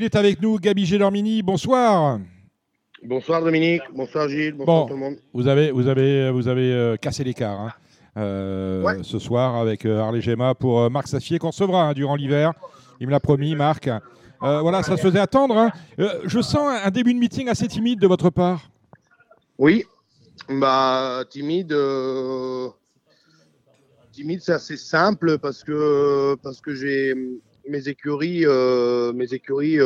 Il est avec nous, Gabi Gélormini. Bonsoir. Bonsoir Dominique, bonsoir Gilles, bonsoir tout le monde. Vous avez, vous avez, vous avez euh, cassé l'écart hein, euh, ce soir avec euh, Harley Gemma pour Marc Sassier qu'on recevra hein, durant l'hiver. Il me l'a promis, Marc. voilà, ça se faisait attendre. Hein. je sens un début de meeting assez timide de votre part. Oui, bah timide. Timide, c'est assez simple parce que parce que j'ai mes écuries, mes écuries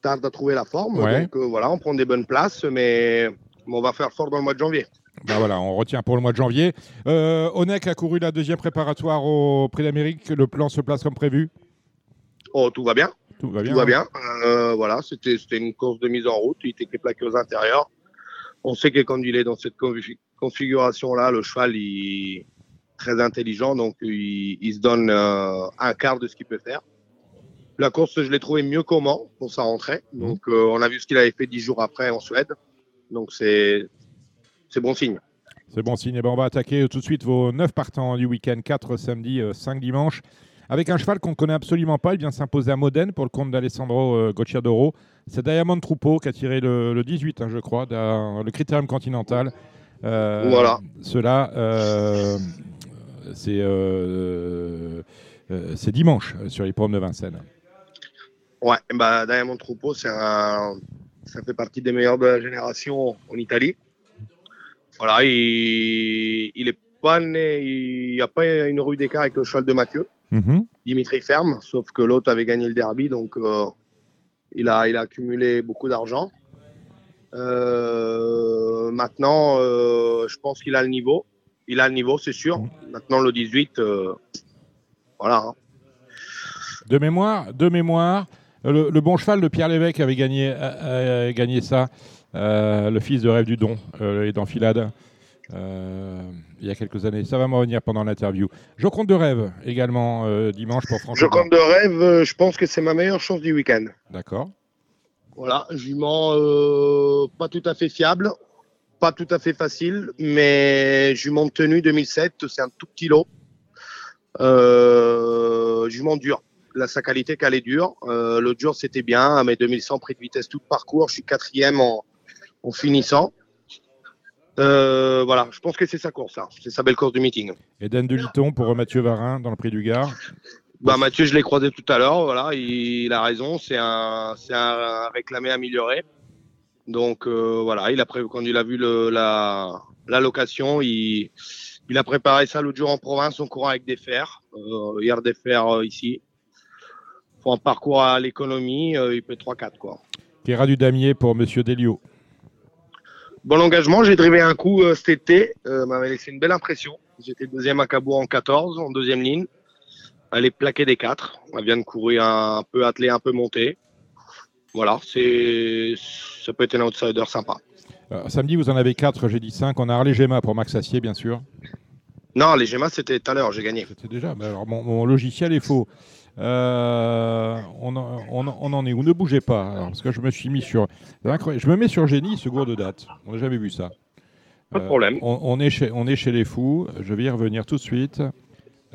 tarde à trouver la forme. Donc euh, voilà, on prend des bonnes places, mais on va faire fort dans le mois de janvier. Ben voilà, on retient pour le mois de janvier. Euh, Onek a couru la deuxième préparatoire au Prix d'Amérique. Le plan se place comme prévu? Oh, tout va bien. Tout va bien. Tout va bien. Euh, voilà, c'était une course de mise en route. Il était plaqué aux intérieurs. On sait que quand il est dans cette configuration-là, le cheval est très intelligent, donc il, se donne euh, un quart de ce qu'il peut faire. La course, je l'ai trouvé mieux comment pour sa rentrée. Mhm. Donc, euh, on a vu ce qu'il avait fait dix jours après en Suède. Donc, c'est bon signe. C'est bon signe. Et eh ben, on va attaquer tout de suite vos neuf partants du week-end, 4 samedi, 5 euh, dimanche. Avec un cheval qu'on ne connaît absolument pas, il vient s'imposer à Modène pour le compte d'Alessandro euh, Gocciadoro. C'est Diamond Troupeau qui a tiré le, 18, hein, je crois, dans le Critérium Continental. voilà. Cela, c'est dimanche sur les pommes de Vincennes. Ouais, bah, Diamond Troupeau, c'est un, ça fait partie des meilleurs de la génération en Italie. Voilà, il, il est pas né, il n'y a pas une rue d'écart avec le cheval de Mathieu. Mhm. Dimitri Ferme, sauf que l'autre avait gagné le derby, donc euh, il, a, il a accumulé beaucoup d'argent. Euh, maintenant, euh, je pense qu'il a le niveau. Il a le niveau, c'est sûr. Mhm. Maintenant, le 18, voilà. Hein. De mémoire, de mémoire, le, bon cheval de Pierre Lévesque avait gagné, gagné ça, euh, le fils de Rêve du Don, euh, est d'enfilade. Euh, il y a quelques années. Ça va me revenir pendant l'interview. Je compte de rêve également dimanche pour Franck. Je compte de rêve, je pense que c'est ma meilleure chance du week-end. D'accord. Voilà, jument pas tout à fait fiable, pas tout à fait facile, mais jument tenue 2007, c'est un tout petit lot. jument dur la, sa qualité qu'elle est dure. Euh, L'autre jour, c'était bien. Mes 2100 prix de vitesse tout parcours, je suis quatrième en, en finissant. Euh, voilà, je pense que c'est sa course, c'est sa belle course du meeting. Eden de Liton pour Mathieu Varin dans le prix du Gard? Bah, Mathieu, je l'ai croisé tout à l'heure. Voilà, il, a raison. C'est un, c'est un réclamé amélioré. Donc euh, voilà, il a quand il a vu le, la, la location, il, il a préparé ça l'autre jour en province en courant avec des fers. Euh, hier des fers ici pour un parcours à l'économie, euh, il peut 3-4. quoi. Kéra du Damier pour Monsieur Delio. Bon engagement, j'ai drivé un coup euh, cet été, euh, m'avait laissé une belle impression. J'étais deuxième à Cabourg en 14, en deuxième ligne. Elle est plaquée des 4. Elle vient de courir un, peu attelé, un peu monté. Voilà, c'est ça peut être un outsider sympa. samedi, vous en avez 4, j'ai dit 5. On a Arlé Gemma pour Max Assier, bien sûr. Non, les Gemma, c'était tout à l'heure, j'ai gagné. C'était déjà. alors, mon, logiciel est faux. Euh, on, en est où? Ne bougez pas. parce que je me suis mis sur. Je me mets sur Génie, seconde de date. On n'a jamais vu ça. Pas de problème. Euh, on, est chez, on est chez les fous. Je vais y revenir tout de suite.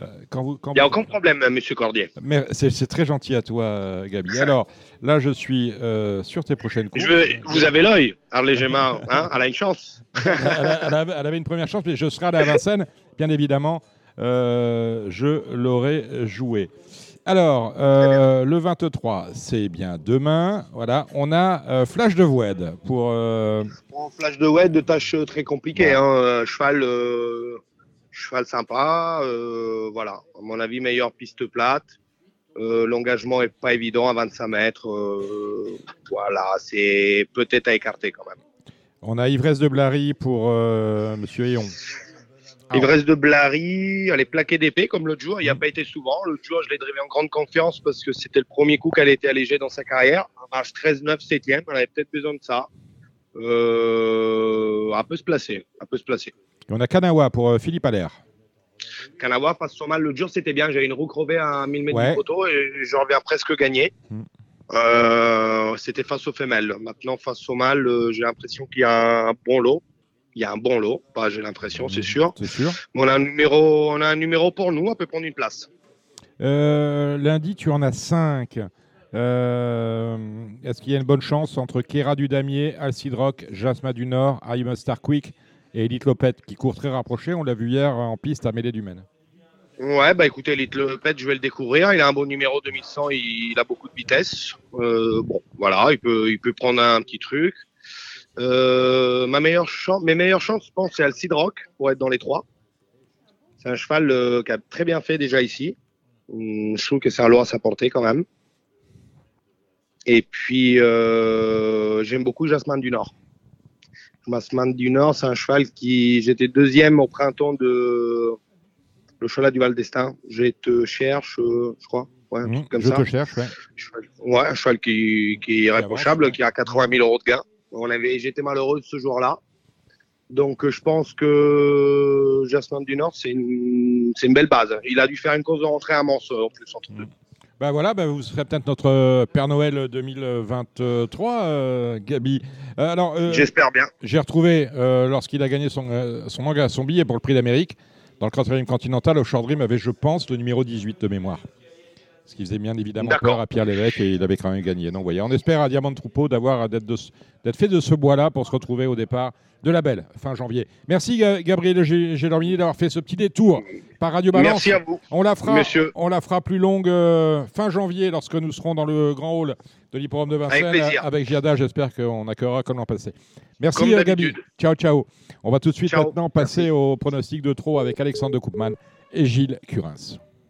Euh, quand Il n'y a aucun problème, monsieur Cordier. Mais c'est très gentil à toi, Gabi. Alors, là, je suis sur tes prochaines courses. vous avez l'œil, Arlé Gemma. Hein elle a une chance. elle, avait une première chance, mais je serai à la Vincennes, bien évidemment. je l'aurais joué. Alors, euh, le 23, c'est bien demain. Voilà, on a euh, Flash de Wed pour. Euh, Flash de Wed, de tâche très compliquée. Hein, cheval, cheval sympa. voilà, à mon avis, meilleure piste plate. L'engagement est pas évident à 25 mètres. voilà, c'est peut-être à écarter quand même. On a Ivresse de Blary pour Monsieur. Ah Ivresse de Blary, elle est plaquée d'épée comme l'autre jour. Il n'y a pas été souvent. L'autre jour, je l'ai drivé en grande confiance parce que c'était le premier coup qu'elle était allégée dans sa carrière. Un marche 13-9, 7e. Elle avait peut-être besoin de ça. Euh, un peu se placer. Un peu se placer. On a Kanawa pour euh, Philippe Allaire. Kanawa passe son mal. L'autre jour, c'était bien. J'avais une roue crevée à 1000 mètres de photo et je reviens presque gagné. Mm. Euh, c'était face aux femelles. Maintenant, face au mâle, j'ai l'impression qu'il y a un bon lot il y a un bon lot, pas j'ai l'impression, c'est sûr. C'est sûr. on a un numéro, on a un numéro pour nous, on peut prendre une place. Euh, lundi, tu en as 5. Euh, Est-ce qu'il y a une bonne chance entre Kera du Damier, Alcidrock, Jasma du Nord, I'm Star Quick et Elite Lopette qui court très rapproché On l'a vu hier en piste à Mêlée du Maine. Ouais, bah écoutez, Elite Lopette, je vais le découvrir. Il a un bon numéro 2100, il, il a beaucoup de vitesse. Euh, bon, voilà, il peut, prendre un petit truc. Euh, ma meilleure chance, mes meilleures chances, je pense, c'est Alcide Rock pour être dans les trois. C'est un cheval euh, qui a très bien fait déjà ici. Hum, Je trouve que c'est un lot à sa portée quand même. Et puis, j'aime beaucoup Jasmine du Nord. Jasmine du Nord, c'est un cheval qui. J'étais deuxième au printemps de le cheval du Val d'Estaing. Je te cherche, euh, je crois. Ouais, un Mmh, truc comme je ça. te cherche, ouais. Cheval- Ouais, un cheval qui, qui est irréprochable, qui a 80 000 euros de gain. On avait, j'étais malheureux ce jour-là. Donc, euh, je pense que Jasmine du Nord, c'est une, belle base. Il a dû faire une course de rentrée à Mans, euh, en plus, entre deux. Bah voilà, bah vous serez peut-être notre euh, Père Noël 2023, euh, Gabi. Euh, alors, euh, J'espère bien. j'ai retrouvé, lorsqu'il a gagné son, son, manga, son billet pour le prix d'Amérique, dans le quatrième continental, au Short Dream avait, je pense, le numéro 18 de mémoire. Ce qui faisait bien évidemment peur à Pierre Lévesque et il avait quand même gagné. Donc, voyez, on espère à Diamant de Troupeau d'avoir d'être fait de ce bois-là pour se retrouver au départ de la belle, fin janvier. Merci Ga- Gabriel Gé- Gélormini d'avoir fait ce petit détour par Radio Balance. Merci à vous. On la fera, Monsieur. on la fera plus longue euh, fin janvier lorsque nous serons dans le grand hall de l'hippodrome de Vincennes Avec avec Giada. J'espère qu'on accueillera comme l'an passé. Merci euh, Gabi. Ciao, ciao. On va tout de suite Ciao. maintenant passer Merci. au pronostic de trop avec Alexandre de Koopman et Gilles Curins.